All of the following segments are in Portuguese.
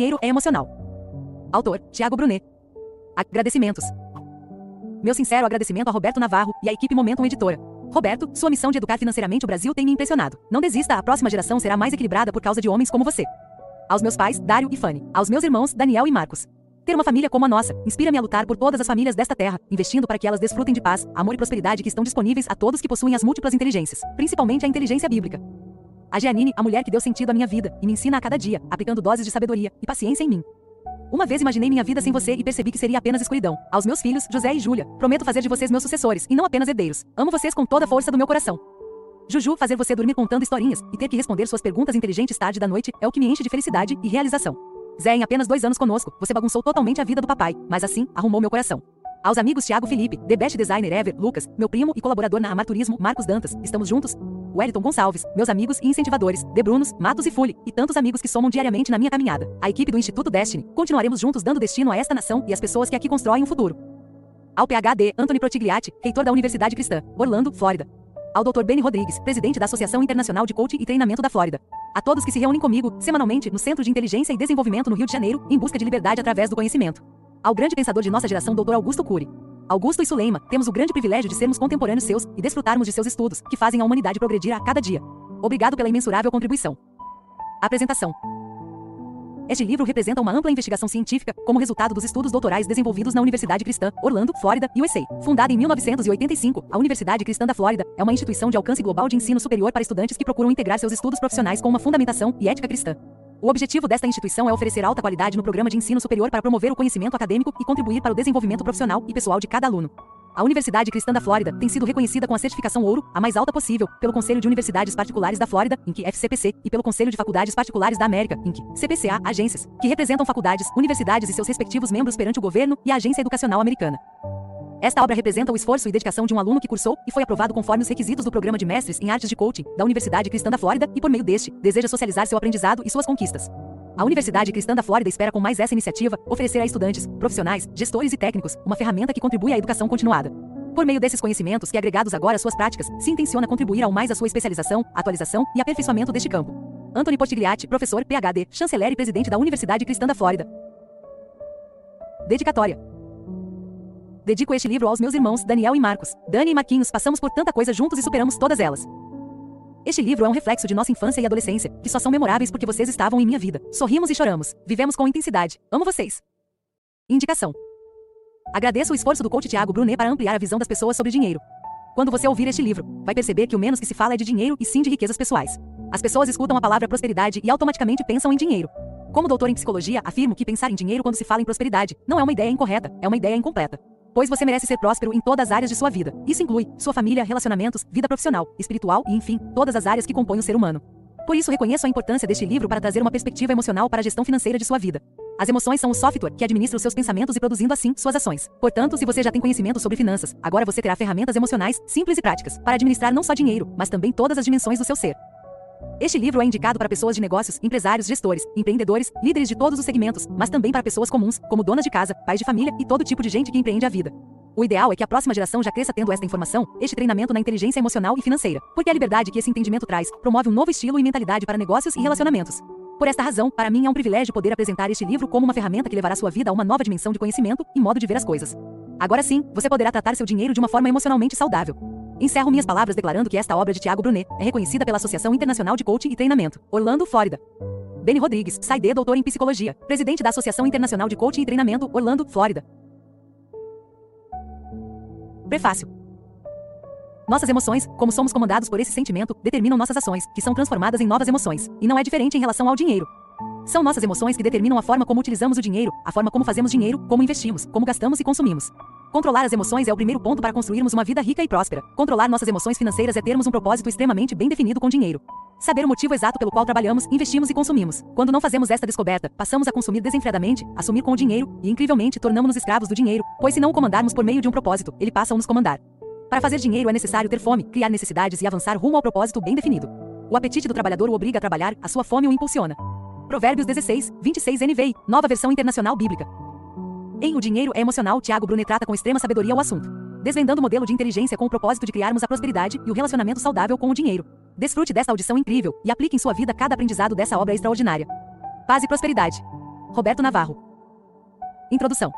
dinheiro é emocional. Autor: Tiago Brunet. Agradecimentos. Meu sincero agradecimento a Roberto Navarro e à equipe Momentum Editora. Roberto, sua missão de educar financeiramente o Brasil tem me impressionado. Não desista, a próxima geração será mais equilibrada por causa de homens como você. Aos meus pais, Dário e Fanny. Aos meus irmãos, Daniel e Marcos. Ter uma família como a nossa inspira-me a lutar por todas as famílias desta terra, investindo para que elas desfrutem de paz, amor e prosperidade que estão disponíveis a todos que possuem as múltiplas inteligências, principalmente a inteligência bíblica. A Giannini, a mulher que deu sentido à minha vida e me ensina a cada dia, aplicando doses de sabedoria e paciência em mim. Uma vez imaginei minha vida sem você e percebi que seria apenas escuridão. Aos meus filhos, José e Júlia, prometo fazer de vocês meus sucessores e não apenas herdeiros. Amo vocês com toda a força do meu coração. Juju, fazer você dormir contando historinhas e ter que responder suas perguntas inteligentes tarde da noite é o que me enche de felicidade e realização. Zé, em apenas dois anos conosco, você bagunçou totalmente a vida do papai, mas assim, arrumou meu coração. Aos amigos Thiago Felipe, The Best Designer Ever, Lucas, meu primo e colaborador na Amarturismo, Marcos Dantas, estamos juntos? Wellington Gonçalves, meus amigos e incentivadores, De Brunos, Matos e Fule, e tantos amigos que somam diariamente na minha caminhada. A equipe do Instituto Destiny, continuaremos juntos dando destino a esta nação e às pessoas que aqui constroem um futuro. Ao PhD, Anthony Protigliatti, reitor da Universidade Cristã, Orlando, Flórida. Ao Dr. Benny Rodrigues, presidente da Associação Internacional de Coaching e Treinamento da Flórida. A todos que se reúnem comigo, semanalmente, no Centro de Inteligência e Desenvolvimento no Rio de Janeiro, em busca de liberdade através do conhecimento. Ao grande pensador de nossa geração, Dr. Augusto Cury. Augusto e Suleima, temos o grande privilégio de sermos contemporâneos seus e desfrutarmos de seus estudos, que fazem a humanidade progredir a cada dia. Obrigado pela imensurável contribuição. Apresentação. Este livro representa uma ampla investigação científica como resultado dos estudos doutorais desenvolvidos na Universidade Cristã, Orlando, Flórida, USA. Fundada em 1985, a Universidade Cristã da Flórida é uma instituição de alcance global de ensino superior para estudantes que procuram integrar seus estudos profissionais com uma fundamentação e ética cristã. O objetivo desta instituição é oferecer alta qualidade no programa de ensino superior para promover o conhecimento acadêmico e contribuir para o desenvolvimento profissional e pessoal de cada aluno. A Universidade Cristã da Flórida tem sido reconhecida com a certificação ouro, a mais alta possível, pelo Conselho de Universidades Particulares da Flórida, Inc. FCPC, e pelo Conselho de Faculdades Particulares da América, Inc. CPCA, agências, que representam faculdades, universidades e seus respectivos membros perante o governo e a Agência Educacional Americana. Esta obra representa o esforço e dedicação de um aluno que cursou e foi aprovado conforme os requisitos do programa de mestres em artes de coaching da Universidade Cristã da Flórida e por meio deste, deseja socializar seu aprendizado e suas conquistas. A Universidade Cristã da Flórida espera com mais essa iniciativa oferecer a estudantes, profissionais, gestores e técnicos uma ferramenta que contribui à educação continuada. Por meio desses conhecimentos que agregados agora às suas práticas, se intenciona contribuir ao mais à sua especialização, atualização e aperfeiçoamento deste campo. Anthony Potigliatti, professor, PhD, chanceler e presidente da Universidade Cristã da Flórida. Dedicatória. Dedico este livro aos meus irmãos, Daniel e Marcos. Dani e Marquinhos passamos por tanta coisa juntos e superamos todas elas. Este livro é um reflexo de nossa infância e adolescência, que só são memoráveis porque vocês estavam em minha vida. Sorrimos e choramos. Vivemos com intensidade. Amo vocês. Indicação. Agradeço o esforço do coach Tiago Brunet para ampliar a visão das pessoas sobre dinheiro. Quando você ouvir este livro, vai perceber que o menos que se fala é de dinheiro e sim de riquezas pessoais. As pessoas escutam a palavra prosperidade e automaticamente pensam em dinheiro. Como doutor em psicologia, afirmo que pensar em dinheiro quando se fala em prosperidade não é uma ideia incorreta, é uma ideia incompleta. Pois você merece ser próspero em todas as áreas de sua vida. Isso inclui sua família, relacionamentos, vida profissional, espiritual e, enfim, todas as áreas que compõem o ser humano. Por isso, reconheço a importância deste livro para trazer uma perspectiva emocional para a gestão financeira de sua vida. As emoções são o software que administra os seus pensamentos e produzindo assim suas ações. Portanto, se você já tem conhecimento sobre finanças, agora você terá ferramentas emocionais simples e práticas para administrar não só dinheiro, mas também todas as dimensões do seu ser. Este livro é indicado para pessoas de negócios, empresários, gestores, empreendedores, líderes de todos os segmentos, mas também para pessoas comuns, como donas de casa, pais de família e todo tipo de gente que empreende a vida. O ideal é que a próxima geração já cresça tendo esta informação, este treinamento na inteligência emocional e financeira, porque a liberdade que esse entendimento traz promove um novo estilo e mentalidade para negócios e relacionamentos. Por esta razão, para mim é um privilégio poder apresentar este livro como uma ferramenta que levará sua vida a uma nova dimensão de conhecimento e modo de ver as coisas. Agora sim, você poderá tratar seu dinheiro de uma forma emocionalmente saudável. Encerro minhas palavras declarando que esta obra de Tiago Brunet é reconhecida pela Associação Internacional de Coaching e Treinamento, Orlando, Flórida. Benny Rodrigues, SAID doutor em Psicologia, presidente da Associação Internacional de Coaching e Treinamento, Orlando, Flórida. Prefácio. Nossas emoções, como somos comandados por esse sentimento, determinam nossas ações, que são transformadas em novas emoções, e não é diferente em relação ao dinheiro. São nossas emoções que determinam a forma como utilizamos o dinheiro, a forma como fazemos dinheiro, como investimos, como gastamos e consumimos. Controlar as emoções é o primeiro ponto para construirmos uma vida rica e próspera. Controlar nossas emoções financeiras é termos um propósito extremamente bem definido com dinheiro. Saber o motivo exato pelo qual trabalhamos, investimos e consumimos. Quando não fazemos esta descoberta, passamos a consumir desenfreadamente, assumir com o dinheiro e, incrivelmente, tornamos-nos escravos do dinheiro, pois se não o comandarmos por meio de um propósito, ele passa a nos comandar. Para fazer dinheiro é necessário ter fome, criar necessidades e avançar rumo ao propósito bem definido. O apetite do trabalhador o obriga a trabalhar, a sua fome o impulsiona. Provérbios 16, 26 NVI, nova versão internacional bíblica. Em O Dinheiro é Emocional, Tiago Brunet trata com extrema sabedoria o assunto. Desvendando o modelo de inteligência com o propósito de criarmos a prosperidade e o relacionamento saudável com o dinheiro. Desfrute desta audição incrível e aplique em sua vida cada aprendizado dessa obra extraordinária. Paz e prosperidade. Roberto Navarro. Introdução.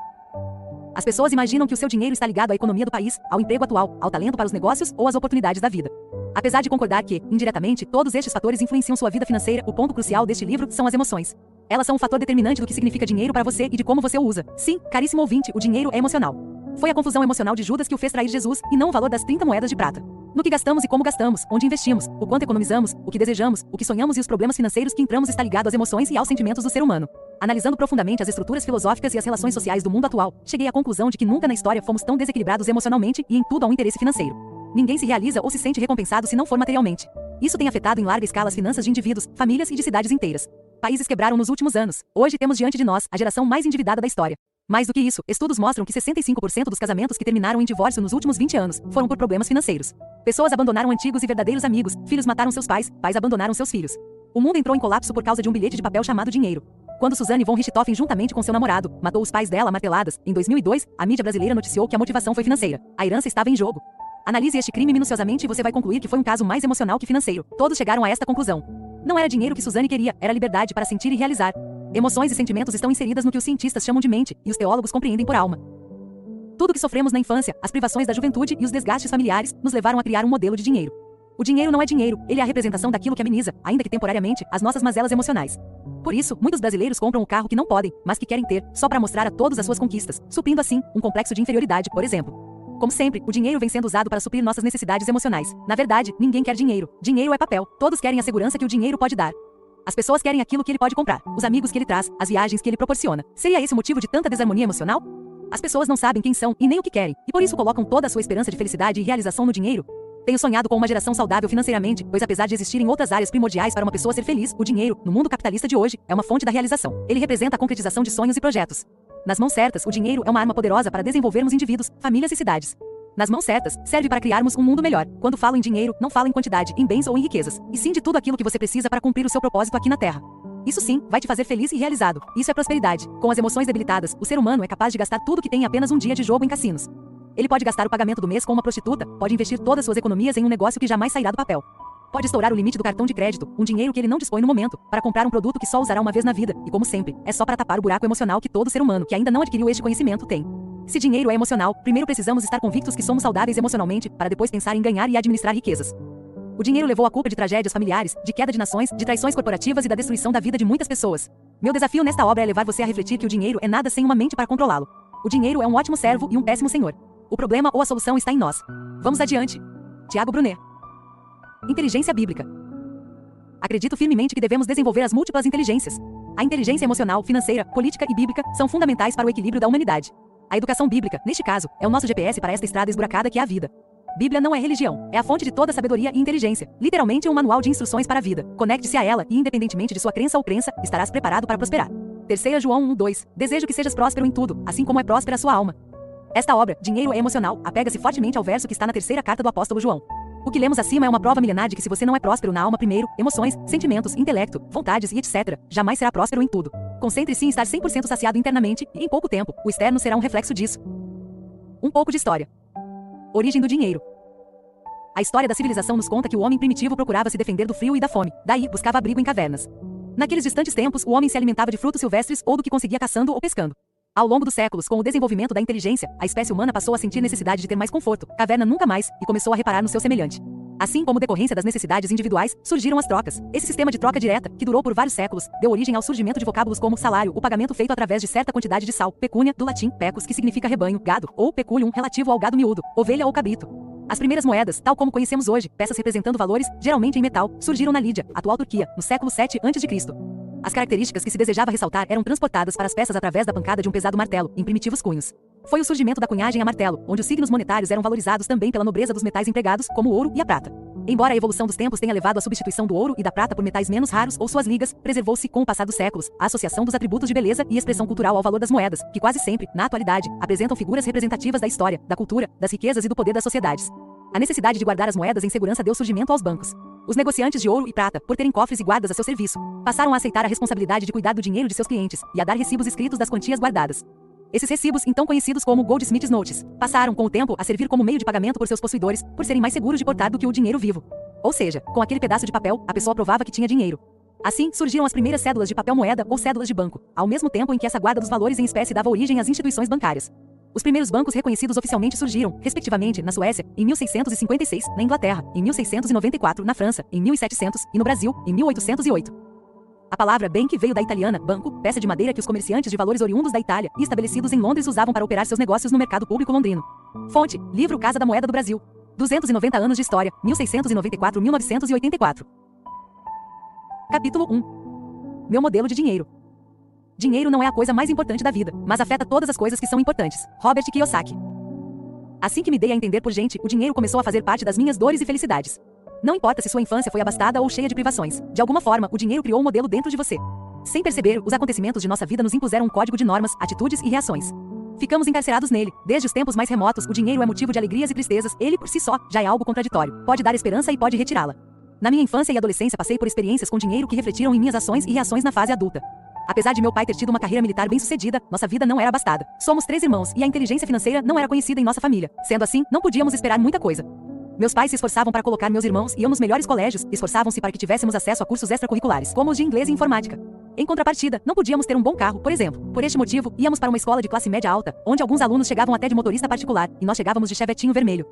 As pessoas imaginam que o seu dinheiro está ligado à economia do país, ao emprego atual, ao talento para os negócios ou às oportunidades da vida. Apesar de concordar que, indiretamente, todos estes fatores influenciam sua vida financeira, o ponto crucial deste livro são as emoções. Elas são um fator determinante do que significa dinheiro para você e de como você o usa. Sim, caríssimo ouvinte, o dinheiro é emocional. Foi a confusão emocional de Judas que o fez trair Jesus, e não o valor das 30 moedas de prata. No que gastamos e como gastamos, onde investimos, o quanto economizamos, o que desejamos, o que sonhamos e os problemas financeiros que entramos está ligado às emoções e aos sentimentos do ser humano. Analisando profundamente as estruturas filosóficas e as relações sociais do mundo atual, cheguei à conclusão de que nunca na história fomos tão desequilibrados emocionalmente e em tudo ao interesse financeiro. Ninguém se realiza ou se sente recompensado se não for materialmente. Isso tem afetado em larga escala as finanças de indivíduos, famílias e de cidades inteiras. Países quebraram nos últimos anos. Hoje temos diante de nós a geração mais endividada da história. Mais do que isso, estudos mostram que 65% dos casamentos que terminaram em divórcio nos últimos 20 anos foram por problemas financeiros. Pessoas abandonaram antigos e verdadeiros amigos, filhos mataram seus pais, pais abandonaram seus filhos. O mundo entrou em colapso por causa de um bilhete de papel chamado dinheiro. Quando Suzanne von Richthofen, juntamente com seu namorado, matou os pais dela marteladas, em 2002, a mídia brasileira noticiou que a motivação foi financeira. A herança estava em jogo. Analise este crime minuciosamente e você vai concluir que foi um caso mais emocional que financeiro. Todos chegaram a esta conclusão. Não era dinheiro que Suzanne queria, era liberdade para sentir e realizar. Emoções e sentimentos estão inseridas no que os cientistas chamam de mente, e os teólogos compreendem por alma. Tudo que sofremos na infância, as privações da juventude e os desgastes familiares, nos levaram a criar um modelo de dinheiro. O dinheiro não é dinheiro, ele é a representação daquilo que ameniza, ainda que temporariamente, as nossas mazelas emocionais. Por isso, muitos brasileiros compram o carro que não podem, mas que querem ter, só para mostrar a todos as suas conquistas, suprindo assim um complexo de inferioridade, por exemplo. Como sempre, o dinheiro vem sendo usado para suprir nossas necessidades emocionais. Na verdade, ninguém quer dinheiro. Dinheiro é papel. Todos querem a segurança que o dinheiro pode dar. As pessoas querem aquilo que ele pode comprar, os amigos que ele traz, as viagens que ele proporciona. Seria esse o motivo de tanta desarmonia emocional? As pessoas não sabem quem são e nem o que querem, e por isso colocam toda a sua esperança de felicidade e realização no dinheiro. Tenho sonhado com uma geração saudável financeiramente, pois apesar de existirem outras áreas primordiais para uma pessoa ser feliz, o dinheiro, no mundo capitalista de hoje, é uma fonte da realização. Ele representa a concretização de sonhos e projetos. Nas mãos certas, o dinheiro é uma arma poderosa para desenvolvermos indivíduos, famílias e cidades. Nas mãos certas, serve para criarmos um mundo melhor. Quando falo em dinheiro, não falo em quantidade, em bens ou em riquezas, e sim de tudo aquilo que você precisa para cumprir o seu propósito aqui na Terra. Isso sim, vai te fazer feliz e realizado. Isso é prosperidade. Com as emoções debilitadas, o ser humano é capaz de gastar tudo que tem em apenas um dia de jogo em cassinos. Ele pode gastar o pagamento do mês com uma prostituta, pode investir todas suas economias em um negócio que jamais sairá do papel. Pode estourar o limite do cartão de crédito, um dinheiro que ele não dispõe no momento, para comprar um produto que só usará uma vez na vida, e como sempre, é só para tapar o buraco emocional que todo ser humano que ainda não adquiriu este conhecimento tem. Se dinheiro é emocional, primeiro precisamos estar convictos que somos saudáveis emocionalmente, para depois pensar em ganhar e administrar riquezas. O dinheiro levou a culpa de tragédias familiares, de queda de nações, de traições corporativas e da destruição da vida de muitas pessoas. Meu desafio nesta obra é levar você a refletir que o dinheiro é nada sem uma mente para controlá-lo. O dinheiro é um ótimo servo e um péssimo senhor. O problema ou a solução está em nós. Vamos adiante. Tiago Brunet. Inteligência bíblica. Acredito firmemente que devemos desenvolver as múltiplas inteligências. A inteligência emocional, financeira, política e bíblica são fundamentais para o equilíbrio da humanidade. A educação bíblica, neste caso, é o nosso GPS para esta estrada esburacada que é a vida. Bíblia não é religião, é a fonte de toda sabedoria e inteligência. Literalmente um manual de instruções para a vida. Conecte-se a ela e, independentemente de sua crença ou crença, estarás preparado para prosperar. 3 João 1, 2. Desejo que sejas próspero em tudo, assim como é próspera a sua alma. Esta obra, Dinheiro é Emocional, apega-se fortemente ao verso que está na terceira carta do apóstolo João. O que lemos acima é uma prova milenar de que se você não é próspero na alma primeiro, emoções, sentimentos, intelecto, vontades e etc., jamais será próspero em tudo. Concentre-se em estar 100% saciado internamente e, em pouco tempo, o externo será um reflexo disso. Um pouco de história. Origem do dinheiro. A história da civilização nos conta que o homem primitivo procurava se defender do frio e da fome, daí buscava abrigo em cavernas. Naqueles distantes tempos, o homem se alimentava de frutos silvestres ou do que conseguia caçando ou pescando. Ao longo dos séculos, com o desenvolvimento da inteligência, a espécie humana passou a sentir necessidade de ter mais conforto, caverna nunca mais, e começou a reparar no seu semelhante. Assim como decorrência das necessidades individuais, surgiram as trocas. Esse sistema de troca direta, que durou por vários séculos, deu origem ao surgimento de vocábulos como salário, o pagamento feito através de certa quantidade de sal, pecúnia, do latim, pecus, que significa rebanho, gado, ou peculium, relativo ao gado miúdo, ovelha ou cabrito. As primeiras moedas, tal como conhecemos hoje, peças representando valores, geralmente em metal, surgiram na Lídia, atual Turquia, no século 7 a.C. As características que se desejava ressaltar eram transportadas para as peças através da pancada de um pesado martelo, em primitivos cunhos. Foi o surgimento da cunhagem a martelo, onde os signos monetários eram valorizados também pela nobreza dos metais empregados, como o ouro e a prata. Embora a evolução dos tempos tenha levado à substituição do ouro e da prata por metais menos raros ou suas ligas, preservou-se com o passar dos séculos a associação dos atributos de beleza e expressão cultural ao valor das moedas, que quase sempre, na atualidade, apresentam figuras representativas da história, da cultura, das riquezas e do poder das sociedades. A necessidade de guardar as moedas em segurança deu surgimento aos bancos. Os negociantes de ouro e prata, por terem cofres e guardas a seu serviço, passaram a aceitar a responsabilidade de cuidar do dinheiro de seus clientes e a dar recibos escritos das quantias guardadas. Esses recibos, então conhecidos como Goldsmith's Notes, passaram com o tempo a servir como meio de pagamento por seus possuidores, por serem mais seguros de portar do que o dinheiro vivo. Ou seja, com aquele pedaço de papel, a pessoa provava que tinha dinheiro. Assim, surgiram as primeiras cédulas de papel moeda ou cédulas de banco, ao mesmo tempo em que essa guarda dos valores em espécie dava origem às instituições bancárias. Os primeiros bancos reconhecidos oficialmente surgiram, respectivamente, na Suécia, em 1656, na Inglaterra, em 1694, na França, em 1700 e no Brasil, em 1808. A palavra bank veio da italiana banco, peça de madeira que os comerciantes de valores oriundos da Itália e estabelecidos em Londres usavam para operar seus negócios no mercado público londrino. Fonte: Livro Casa da Moeda do Brasil. 290 anos de história, 1694-1984. Capítulo 1. Meu modelo de dinheiro. Dinheiro não é a coisa mais importante da vida, mas afeta todas as coisas que são importantes. Robert Kiyosaki. Assim que me dei a entender por gente, o dinheiro começou a fazer parte das minhas dores e felicidades. Não importa se sua infância foi abastada ou cheia de privações, de alguma forma, o dinheiro criou um modelo dentro de você. Sem perceber, os acontecimentos de nossa vida nos impuseram um código de normas, atitudes e reações. Ficamos encarcerados nele. Desde os tempos mais remotos, o dinheiro é motivo de alegrias e tristezas, ele por si só já é algo contraditório. Pode dar esperança e pode retirá-la. Na minha infância e adolescência passei por experiências com dinheiro que refletiram em minhas ações e reações na fase adulta. Apesar de meu pai ter tido uma carreira militar bem-sucedida, nossa vida não era abastada. Somos três irmãos e a inteligência financeira não era conhecida em nossa família. Sendo assim, não podíamos esperar muita coisa. Meus pais se esforçavam para colocar meus irmãos e eu nos melhores colégios, esforçavam-se para que tivéssemos acesso a cursos extracurriculares, como os de inglês e informática. Em contrapartida, não podíamos ter um bom carro, por exemplo. Por este motivo, íamos para uma escola de classe média alta, onde alguns alunos chegavam até de motorista particular, e nós chegávamos de chevetinho vermelho.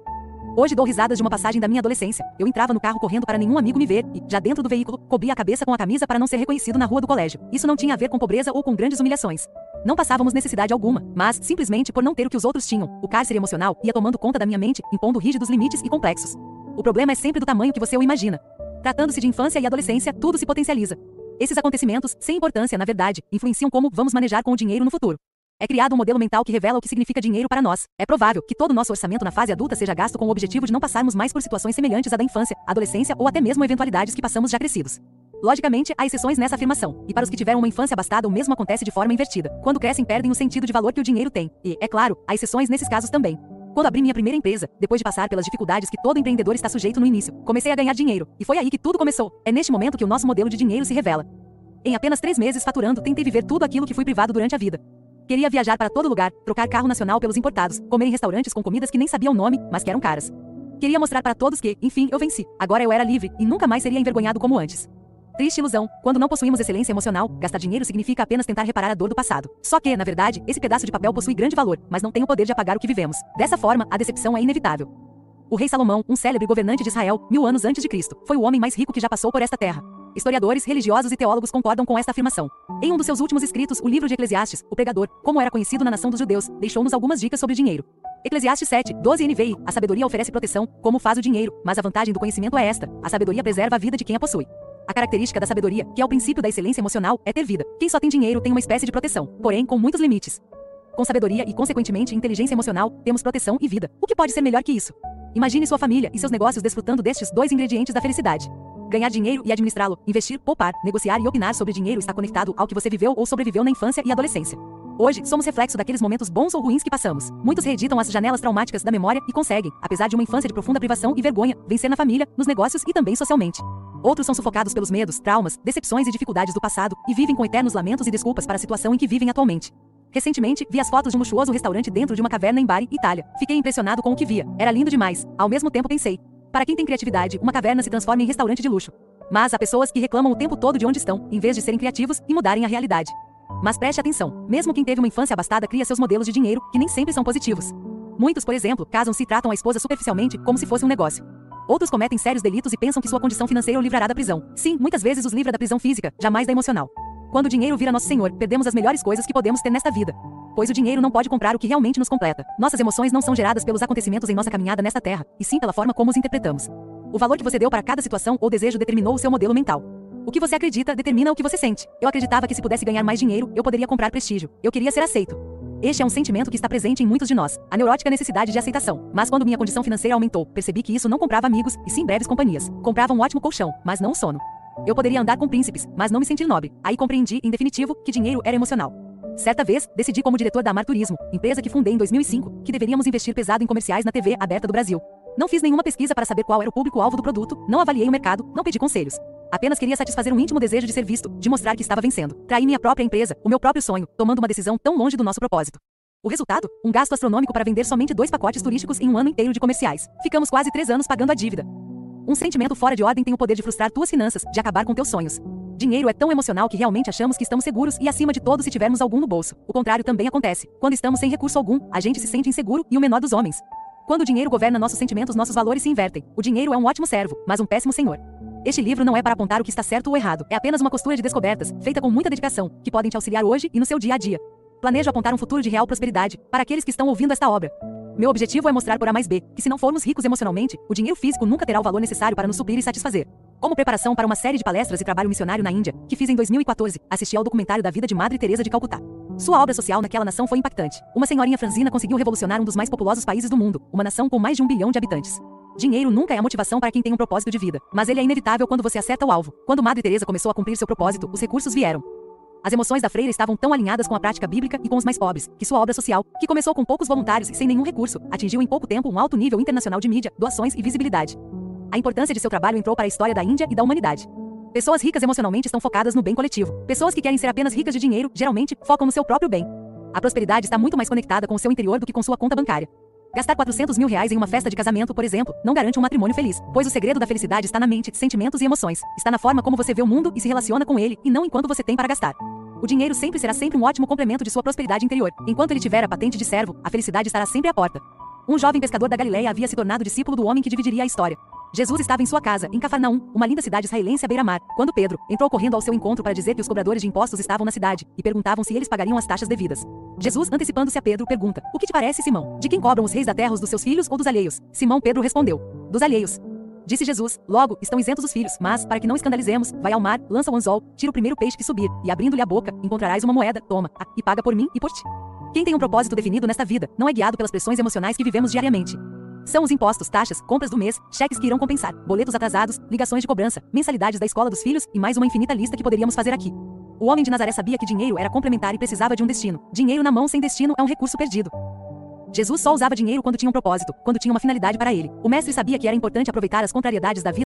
Hoje dou risadas de uma passagem da minha adolescência. Eu entrava no carro correndo para nenhum amigo me ver e, já dentro do veículo, cobria a cabeça com a camisa para não ser reconhecido na rua do colégio. Isso não tinha a ver com pobreza ou com grandes humilhações. Não passávamos necessidade alguma, mas, simplesmente por não ter o que os outros tinham, o cárcere emocional ia tomando conta da minha mente, impondo rígidos limites e complexos. O problema é sempre do tamanho que você o imagina. Tratando-se de infância e adolescência, tudo se potencializa. Esses acontecimentos, sem importância, na verdade, influenciam como vamos manejar com o dinheiro no futuro. É criado um modelo mental que revela o que significa dinheiro para nós. É provável que todo nosso orçamento na fase adulta seja gasto com o objetivo de não passarmos mais por situações semelhantes à da infância, adolescência ou até mesmo eventualidades que passamos já crescidos. Logicamente, há exceções nessa afirmação, e para os que tiveram uma infância abastada o mesmo acontece de forma invertida. Quando crescem perdem o sentido de valor que o dinheiro tem. E, é claro, há exceções nesses casos também. Quando abri minha primeira empresa, depois de passar pelas dificuldades que todo empreendedor está sujeito no início, comecei a ganhar dinheiro, e foi aí que tudo começou. É neste momento que o nosso modelo de dinheiro se revela. Em apenas três meses faturando, tentei viver tudo aquilo que fui privado durante a vida. Queria viajar para todo lugar, trocar carro nacional pelos importados, comer em restaurantes com comidas que nem sabia o nome, mas que eram caras. Queria mostrar para todos que, enfim, eu venci. Agora eu era livre e nunca mais seria envergonhado como antes. Triste ilusão. Quando não possuímos excelência emocional, gastar dinheiro significa apenas tentar reparar a dor do passado. Só que, na verdade, esse pedaço de papel possui grande valor, mas não tem o poder de apagar o que vivemos. Dessa forma, a decepção é inevitável. O rei Salomão, um célebre governante de Israel, mil anos antes de Cristo, foi o homem mais rico que já passou por esta terra. Historiadores, religiosos e teólogos concordam com esta afirmação. Em um dos seus últimos escritos, o livro de Eclesiastes, o pregador, como era conhecido na nação dos judeus, deixou-nos algumas dicas sobre dinheiro. Eclesiastes 7, 12 NVI, a sabedoria oferece proteção, como faz o dinheiro, mas a vantagem do conhecimento é esta, a sabedoria preserva a vida de quem a possui. A característica da sabedoria, que é o princípio da excelência emocional, é ter vida. Quem só tem dinheiro tem uma espécie de proteção, porém com muitos limites. Com sabedoria e, consequentemente, inteligência emocional, temos proteção e vida. O que pode ser melhor que isso? Imagine sua família e seus negócios desfrutando destes dois ingredientes da felicidade. Ganhar dinheiro e administrá-lo, investir, poupar, negociar e opinar sobre dinheiro está conectado ao que você viveu ou sobreviveu na infância e adolescência. Hoje, somos reflexo daqueles momentos bons ou ruins que passamos. Muitos reeditam as janelas traumáticas da memória e conseguem, apesar de uma infância de profunda privação e vergonha, vencer na família, nos negócios e também socialmente. Outros são sufocados pelos medos, traumas, decepções e dificuldades do passado e vivem com eternos lamentos e desculpas para a situação em que vivem atualmente. Recentemente, vi as fotos de um luxuoso restaurante dentro de uma caverna em Bari, Itália. Fiquei impressionado com o que via. Era lindo demais. Ao mesmo tempo pensei, para quem tem criatividade, uma caverna se transforma em restaurante de luxo. Mas há pessoas que reclamam o tempo todo de onde estão, em vez de serem criativos e mudarem a realidade. Mas preste atenção, mesmo quem teve uma infância abastada cria seus modelos de dinheiro, que nem sempre são positivos. Muitos, por exemplo, casam-se e tratam a esposa superficialmente, como se fosse um negócio. Outros cometem sérios delitos e pensam que sua condição financeira o livrará da prisão. Sim, muitas vezes os livra da prisão física, jamais da emocional. Quando o dinheiro vira nosso senhor, perdemos as melhores coisas que podemos ter nesta vida. Pois o dinheiro não pode comprar o que realmente nos completa. Nossas emoções não são geradas pelos acontecimentos em nossa caminhada nesta terra, e sim pela forma como os interpretamos. O valor que você deu para cada situação ou desejo determinou o seu modelo mental. O que você acredita determina o que você sente. Eu acreditava que se pudesse ganhar mais dinheiro, eu poderia comprar prestígio. Eu queria ser aceito. Este é um sentimento que está presente em muitos de nós, a neurótica necessidade de aceitação. Mas quando minha condição financeira aumentou, percebi que isso não comprava amigos, e sim breves companhias. Comprava um ótimo colchão, mas não um sono. Eu poderia andar com príncipes, mas não me sentir nobre. Aí compreendi, em definitivo, que dinheiro era emocional. Certa vez, decidi como diretor da Amar Turismo, empresa que fundei em 2005, que deveríamos investir pesado em comerciais na TV aberta do Brasil. Não fiz nenhuma pesquisa para saber qual era o público-alvo do produto, não avaliei o mercado, não pedi conselhos. Apenas queria satisfazer um íntimo desejo de ser visto, de mostrar que estava vencendo. Traí minha própria empresa, o meu próprio sonho, tomando uma decisão tão longe do nosso propósito. O resultado? Um gasto astronômico para vender somente dois pacotes turísticos em um ano inteiro de comerciais. Ficamos quase três anos pagando a dívida. Um sentimento fora de ordem tem o poder de frustrar tuas finanças, de acabar com teus sonhos. Dinheiro é tão emocional que realmente achamos que estamos seguros e acima de todos se tivermos algum no bolso. O contrário também acontece. Quando estamos sem recurso algum, a gente se sente inseguro e o menor dos homens. Quando o dinheiro governa nossos sentimentos, nossos valores se invertem. O dinheiro é um ótimo servo, mas um péssimo senhor. Este livro não é para apontar o que está certo ou errado, é apenas uma costura de descobertas, feita com muita dedicação, que podem te auxiliar hoje e no seu dia a dia. Planejo apontar um futuro de real prosperidade para aqueles que estão ouvindo esta obra. Meu objetivo é mostrar por A mais B que se não formos ricos emocionalmente, o dinheiro físico nunca terá o valor necessário para nos suprir e satisfazer. Como preparação para uma série de palestras e trabalho missionário na Índia, que fiz em 2014, assisti ao documentário da vida de Madre Teresa de Calcutá. Sua obra social naquela nação foi impactante. Uma senhorinha franzina conseguiu revolucionar um dos mais populosos países do mundo, uma nação com mais de um bilhão de habitantes. Dinheiro nunca é a motivação para quem tem um propósito de vida, mas ele é inevitável quando você acerta o alvo. Quando Madre Teresa começou a cumprir seu propósito, os recursos vieram. As emoções da freira estavam tão alinhadas com a prática bíblica e com os mais pobres, que sua obra social, que começou com poucos voluntários e sem nenhum recurso, atingiu em pouco tempo um alto nível internacional de mídia, doações e visibilidade. A importância de seu trabalho entrou para a história da Índia e da humanidade. Pessoas ricas emocionalmente estão focadas no bem coletivo. Pessoas que querem ser apenas ricas de dinheiro, geralmente, focam no seu próprio bem. A prosperidade está muito mais conectada com o seu interior do que com sua conta bancária. Gastar 400 mil reais em uma festa de casamento, por exemplo, não garante um matrimônio feliz, pois o segredo da felicidade está na mente, sentimentos e emoções. Está na forma como você vê o mundo e se relaciona com ele, e não enquanto você tem para gastar. O dinheiro sempre será sempre um ótimo complemento de sua prosperidade interior. Enquanto ele tiver a patente de servo, a felicidade estará sempre à porta. Um jovem pescador da Galileia havia se tornado discípulo do homem que dividiria a história. Jesus estava em sua casa, em Cafarnaum, uma linda cidade israelense à beira-mar, quando Pedro entrou correndo ao seu encontro para dizer que os cobradores de impostos estavam na cidade e perguntavam se eles pagariam as taxas devidas. Jesus, antecipando-se a Pedro, pergunta: O que te parece, Simão? De quem cobram os reis da terra os dos seus filhos ou dos alheios? Simão Pedro respondeu: Dos alheios. Disse Jesus: Logo, estão isentos os filhos, mas, para que não escandalizemos, vai ao mar, lança o anzol, tira o primeiro peixe que subir, e abrindo-lhe a boca, encontrarás uma moeda, toma, a, e paga por mim e por ti. Quem tem um propósito definido nesta vida, não é guiado pelas pressões emocionais que vivemos diariamente. São os impostos, taxas, compras do mês, cheques que irão compensar, boletos atrasados, ligações de cobrança, mensalidades da escola dos filhos e mais uma infinita lista que poderíamos fazer aqui. O homem de Nazaré sabia que dinheiro era complementar e precisava de um destino. Dinheiro na mão sem destino é um recurso perdido. Jesus só usava dinheiro quando tinha um propósito, quando tinha uma finalidade para ele. O mestre sabia que era importante aproveitar as contrariedades da vida